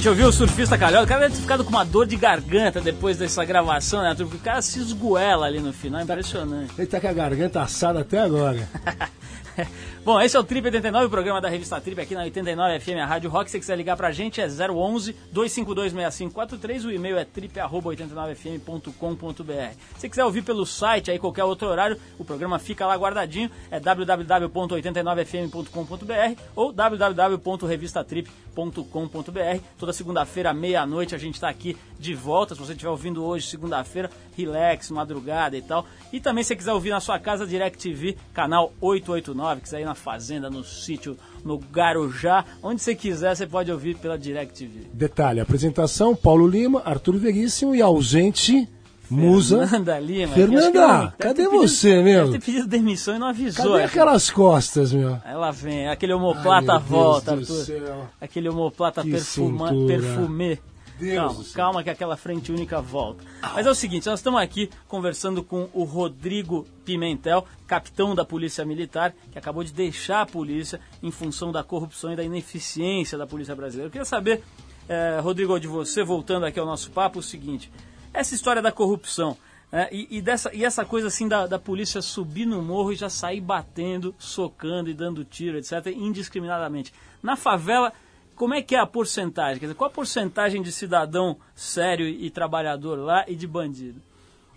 Speaker 1: Gente ouviu o surfista calhau. O cara deve ter ficado com uma dor de garganta depois dessa gravação, né? Porque o cara se esgoela ali no final, impressionante.
Speaker 2: Ele tá com a garganta assada até agora.
Speaker 1: Bom, esse é o Trip 89, o programa da revista Trip aqui na 89 FM, a Rádio Rock. Se você quiser ligar pra gente é 011 252 6543, o e-mail é trip@89fm.com.br. Se quiser ouvir pelo site aí qualquer outro horário, o programa fica lá guardadinho, é www.89fm.com.br ou www.revistatrip.com.br. Toda segunda-feira meia-noite a gente tá aqui de volta. Se você estiver ouvindo hoje, segunda-feira, relax, madrugada e tal. E também se você quiser ouvir na sua casa DirecTV, canal 889, quiser ir na fazenda, no sítio, no Garujá, onde você quiser, você pode ouvir pela DirecTV.
Speaker 2: Detalhe, apresentação, Paulo Lima, Arthur Veríssimo e ausente, Musa.
Speaker 1: Fernanda Lima.
Speaker 2: Fernanda, cadê
Speaker 1: pedido-
Speaker 2: você, meu?
Speaker 1: Deve ter pedido demissão e não avisou.
Speaker 2: Cadê aquelas costas, meu?
Speaker 1: Ela vem, aquele
Speaker 2: Ai,
Speaker 1: homoplata
Speaker 2: Deus
Speaker 1: volta, Arthur. Aquele homoplata
Speaker 2: Que
Speaker 1: perfuma,
Speaker 2: cintura.
Speaker 1: perfumê.
Speaker 2: Deus
Speaker 1: calma, calma que aquela frente única volta. Mas é o seguinte, nós estamos aqui conversando com o Rodrigo Pimentel, capitão da Polícia Militar, que acabou de deixar a polícia em função da corrupção e da ineficiência da Polícia Brasileira. Eu queria saber, eh, Rodrigo, de você, voltando aqui ao nosso papo, o seguinte, essa história da corrupção, né, e, e dessa, e essa coisa assim da, da polícia subir no morro e já sair batendo, socando e dando tiro, etc., indiscriminadamente. Na favela, como é que é a porcentagem? Quer dizer, qual a porcentagem de cidadão sério e trabalhador lá e de bandido?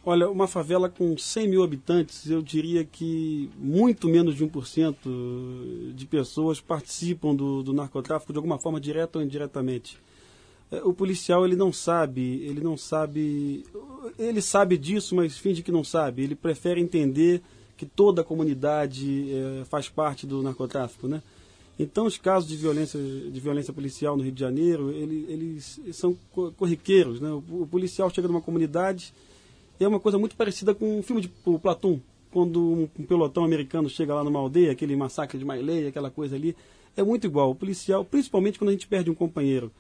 Speaker 5: Olha, uma favela com 100 mil habitantes, eu diria que muito menos de 1% de pessoas participam do, do narcotráfico de alguma forma, direta ou indiretamente. É, O policial, ele não sabe, ele não sabe, ele sabe disso, mas finge que não sabe. Ele prefere entender que toda a comunidade eh, faz parte do narcotráfico, né? Então, os casos de violência, de violência policial no Rio de Janeiro, ele- eles são co- corriqueiros, né? O, o policial chega numa comunidade, é uma coisa muito parecida com o filme de o Platum, quando um, um pelotão americano chega lá numa aldeia, aquele massacre de Mailei, aquela coisa ali. É muito igual. O policial, principalmente quando a gente perde um companheiro.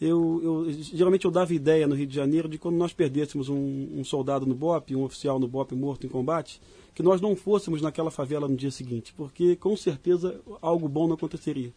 Speaker 5: Eu, eu- geralmente eu dava ideia no Rio de Janeiro de quando nós perdêssemos um, um soldado no BOP, um oficial no BOP morto em combate, que nós não fôssemos naquela favela no dia seguinte, porque com certeza algo bom não aconteceria.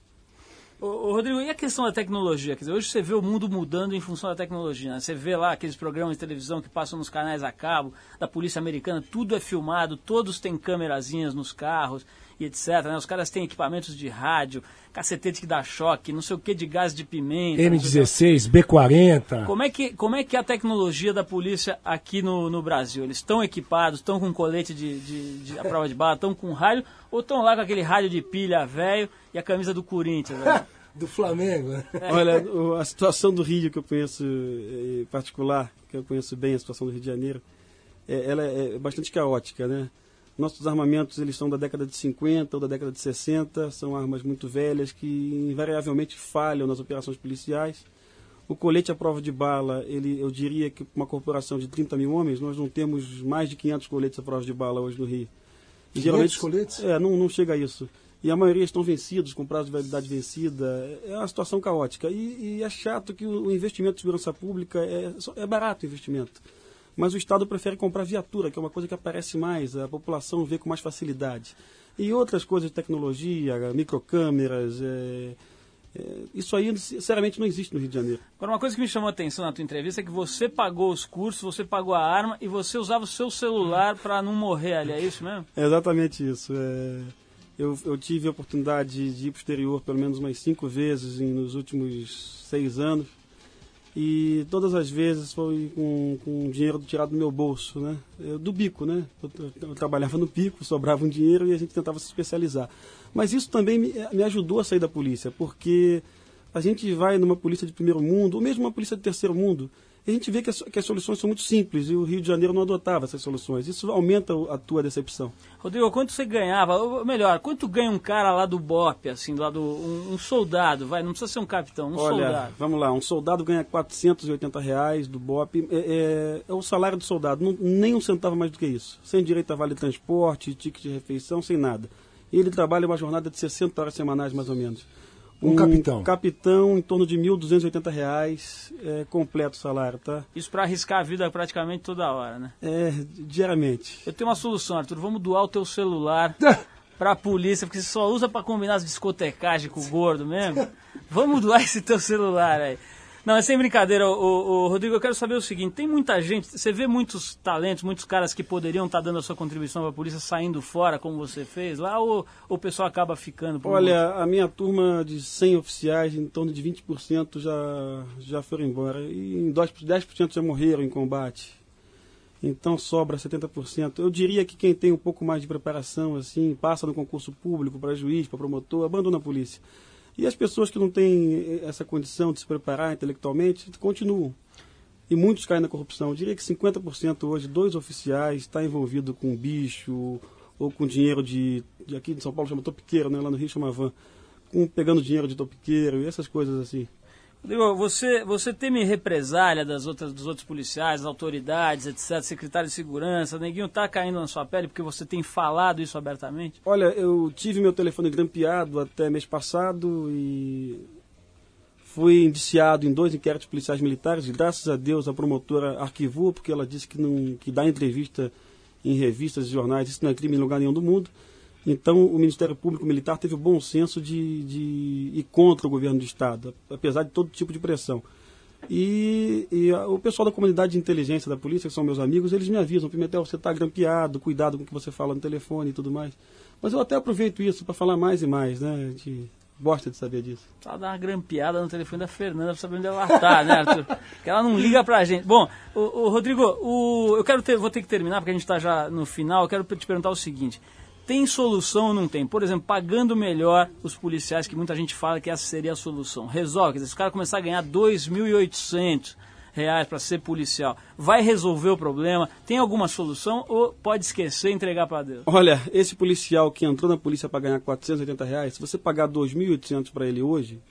Speaker 1: Ô, Rodrigo, e a questão da tecnologia? Quer dizer, hoje você vê o mundo mudando em função da tecnologia. né? Você vê lá aqueles programas de televisão que passam nos canais a cabo, da polícia americana, tudo é filmado, todos têm câmerazinhas nos carros e etc. né? Os caras têm equipamentos de rádio, cacetete que dá choque, não sei o que de gás de pimenta. não sei o que.
Speaker 2: M16, B40.
Speaker 1: Como é, que, como é que é a tecnologia da polícia aqui no, no Brasil? Eles estão equipados, estão com colete de, de, de a prova de bala, estão com rádio, ou estão lá com aquele rádio de pilha velho e a camisa do Corinthians? né?
Speaker 2: Do Flamengo, né?
Speaker 5: Olha, a situação do Rio que eu conheço eh, em particular, que eu conheço bem a situação do Rio de Janeiro, é, ela é bastante caótica, né? Nossos armamentos eles são da década de 50 ou da década de 60, são armas muito velhas que invariavelmente falham nas operações policiais. O colete à prova de bala, ele, eu diria que uma corporação de 30 mil homens, nós não temos mais de 500 coletes à prova de bala hoje no Rio. E
Speaker 2: 500 coletes?
Speaker 5: É, não, não chega a isso. E a maioria estão vencidos, com prazo de validade vencida. É uma situação caótica. E, e é chato que o, investimento de segurança pública é, é barato o investimento. Mas o Estado prefere comprar viatura, que é uma coisa que aparece mais, a população vê com mais facilidade. E outras coisas de tecnologia, microcâmeras, é, é, isso aí, sinceramente, não existe no Rio de Janeiro.
Speaker 1: Agora, uma coisa que me chamou a atenção na tua entrevista é que você pagou os cursos, você pagou a arma e você usava o seu celular para não morrer ali, é isso mesmo?
Speaker 5: É exatamente isso. É, eu, eu tive a oportunidade de ir para o exterior pelo menos umas cinco vezes em- nos últimos seis anos. E todas as vezes foi com, com dinheiro tirado do meu bolso, né? Do bico, né? Eu, eu- eu trabalhava no bico, sobrava um dinheiro e a gente tentava se especializar. Mas isso também me, me ajudou a sair da polícia, porque a gente vai numa polícia de primeiro mundo, ou mesmo uma polícia de terceiro mundo, a gente vê que as, que as soluções são muito simples e o Rio de Janeiro não adotava essas soluções. Isso aumenta a tua decepção.
Speaker 1: Rodrigo, quanto você ganhava? Ou melhor, quanto ganha um cara lá do BOP, assim, lá do. Um, um soldado, vai, não precisa ser um capitão, um
Speaker 5: Olha,
Speaker 1: soldado.
Speaker 5: vamos lá, um soldado ganha 480 reais do BOP, é, é- é o salário do soldado, não- nem um centavo mais do que isso. Sem direito a vale transporte, ticket de refeição, sem nada. E ele trabalha uma jornada de 60 horas semanais, mais ou menos.
Speaker 2: Um capitão.
Speaker 5: capitão em torno de 1.280 reais, é, completo o salário, tá?
Speaker 1: Isso para arriscar a vida praticamente toda hora, né?
Speaker 5: É, diariamente.
Speaker 1: Eu tenho uma solução, Arthur. Vamos doar o teu celular pra polícia, porque você só usa pra combinar as discotecagens com o gordo mesmo. Vamos doar esse teu celular aí. Não, é sem brincadeira, o, Rodrigo, eu quero saber o seguinte, tem muita gente, você vê muitos talentos, muitos caras que poderiam estar dando a sua contribuição para a polícia saindo fora, como você fez lá, ou, ou o pessoal acaba ficando?
Speaker 5: Olha, a minha turma de 100 oficiais, em torno de 20% já, já foram embora. E em 2 10% já morreram em combate. Então sobra 70%. Eu diria que quem tem um pouco mais de preparação, assim, passa no concurso público para juiz, para promotor, abandona a polícia. E as pessoas que não têm essa condição de se preparar intelectualmente continuam. E muitos caem na corrupção. Eu diria que 50% hoje, dois oficiais, está envolvido com bicho ou com dinheiro de, de aqui de São Paulo chama topiqueiro, né? lá no Rio chama van, com, pegando dinheiro de topiqueiro e essas coisas assim.
Speaker 1: Rodrigo, você, você teme represália das outras, dos outros policiais, autoridades, etc., secretário de segurança, neguinho tá caindo na sua pele porque você tem falado isso abertamente?
Speaker 5: Olha, eu tive meu telefone grampeado até mês passado e fui indiciado em dois inquéritos policiais militares graças a Deus a promotora arquivou porque ela disse que não que dá entrevista em revistas e jornais isso não é crime em lugar nenhum do mundo. Então o Ministério Público Militar teve o bom senso de, de ir contra o governo do Estado, apesar de todo tipo de pressão. E, e a- o pessoal da comunidade de inteligência da polícia, que são meus amigos, eles me avisam, Pimentel, você está grampeado, cuidado com o que você fala no telefone e tudo mais. Mas eu até aproveito isso para falar mais e mais, né? A gente gosta de saber disso.
Speaker 1: Só dar uma grampeada no telefone da Fernanda pra saber onde ela tá, né, Arthur? Porque ela não liga pra gente. Bom, o, o Rodrigo, o, eu quero ter, vou ter que terminar porque a gente tá já no final. Eu quero te perguntar o seguinte: tem solução ou não tem? Por exemplo, pagando melhor os policiais, que muita gente fala que essa seria a solução. Resolve, quer dizer, se o cara começar a ganhar 2.800 reais para ser policial, vai resolver o problema? Tem alguma solução ou pode esquecer e entregar para Deus?
Speaker 5: Olha, esse policial que entrou na polícia para ganhar 480 reais, se você pagar 2.800 para ele hoje,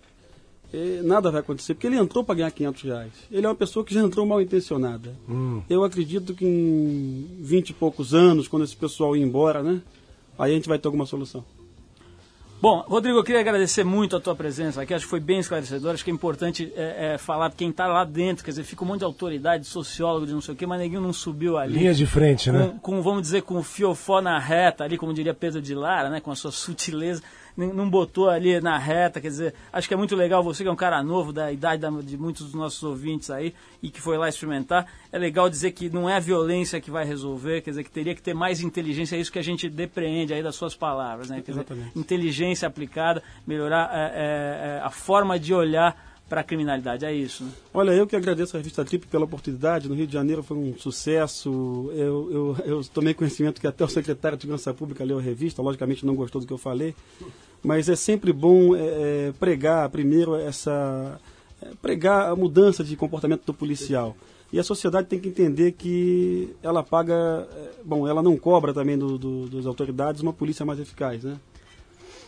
Speaker 5: eh, nada vai acontecer, porque ele entrou para ganhar 500 reais. Ele é uma pessoa que já entrou mal intencionada. Eu acredito que em 20 e poucos anos, quando esse pessoal ir embora, né? Aí a gente vai ter alguma solução.
Speaker 1: Bom, Rodrigo, eu queria agradecer muito a tua presença aqui, acho que foi bem esclarecedor, acho que é importante é, é, falar para quem está lá dentro, quer dizer, fica um monte de autoridade, sociólogo, de não sei o quê, mas ninguém não subiu ali.
Speaker 2: Linha de frente, né?
Speaker 1: com, com, vamos dizer, com o fiofó na reta ali, como diria Pedro de Lara, né, com a sua sutileza, não botou ali na reta, quer dizer, acho que é muito legal você que é um cara novo, da idade da- de muitos dos nossos ouvintes aí, e que foi lá experimentar, é legal dizer que não é a violência que vai resolver, quer dizer, que teria que ter mais inteligência, é isso que a gente depreende aí das suas palavras, né, quer dizer,
Speaker 5: Exatamente.
Speaker 1: inteligência aplicada, melhorar é, é, é, a forma de olhar para a criminalidade, é isso, né?
Speaker 5: Olha, eu que agradeço a revista Trip pela oportunidade. No Rio de Janeiro foi um sucesso. Eu, eu, eu tomei conhecimento que até o secretário de Segurança Pública leu a revista, logicamente não gostou do que eu falei. Mas é sempre bom é, é, pregar, primeiro, essa. é, pregar a mudança de comportamento do policial. E a sociedade tem que entender que ela paga. é, Bom, ela não cobra também do, do, das autoridades uma polícia mais eficaz, né?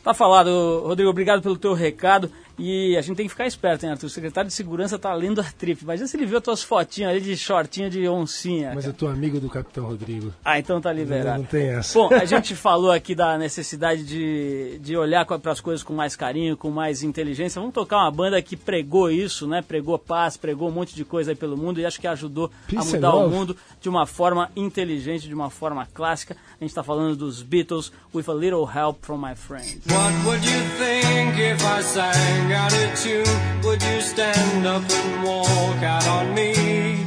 Speaker 1: Tá falado, Rodrigo, obrigado pelo teu recado. E a gente tem que ficar esperto, hein, Arthur? O secretário de segurança tá lendo a trip. Imagina se ele viu as tuas fotinhas ali de shortinho de oncinha.
Speaker 2: Mas eu tô amigo do Capitão Rodrigo.
Speaker 1: Ah, então tá
Speaker 2: Não,
Speaker 1: liberado.
Speaker 2: não tem essa.
Speaker 1: Bom, a gente falou aqui da necessidade de, de olhar para as coisas com mais carinho, com mais inteligência. Vamos tocar uma banda que pregou isso, né? Pregou paz, pregou um monte de coisa aí pelo mundo e acho que ajudou a
Speaker 2: Peace
Speaker 1: mudar
Speaker 2: and
Speaker 1: o mundo de uma forma inteligente, de uma forma clássica. A gente está falando dos Beatles, With a Little Help from My Friends.
Speaker 6: What would you think if I sang out of tune? Would you stand up and walk out on me?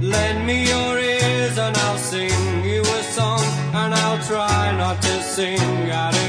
Speaker 6: Lend me your ears and I'll sing you a song, and I'll try not to sing out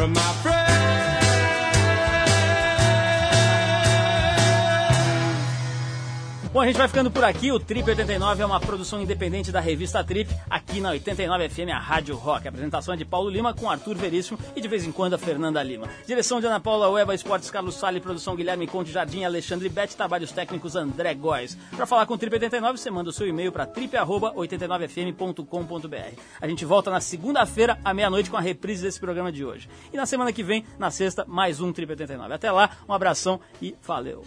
Speaker 6: from my
Speaker 1: Bom, a gente vai ficando por aqui. O Trip 89 é uma produção independente da revista Trip, aqui na 89 FM, a Rádio Rock. A apresentação é de Paulo Lima com Arthur Veríssimo e de vez em quando a Fernanda Lima. Direção de Ana Paula Ueba, Esportes Carlos Sale, produção Guilherme Conte Jardim, Alexandre Bete, trabalhos técnicos André Góes. Para falar com o Trip 89, você manda o seu e-mail para trip@89fm.com.br. A gente volta na segunda-feira à meia-noite com a reprise desse programa de hoje. E na semana que vem, na sexta, mais um Trip 89. Até lá, um abração e valeu.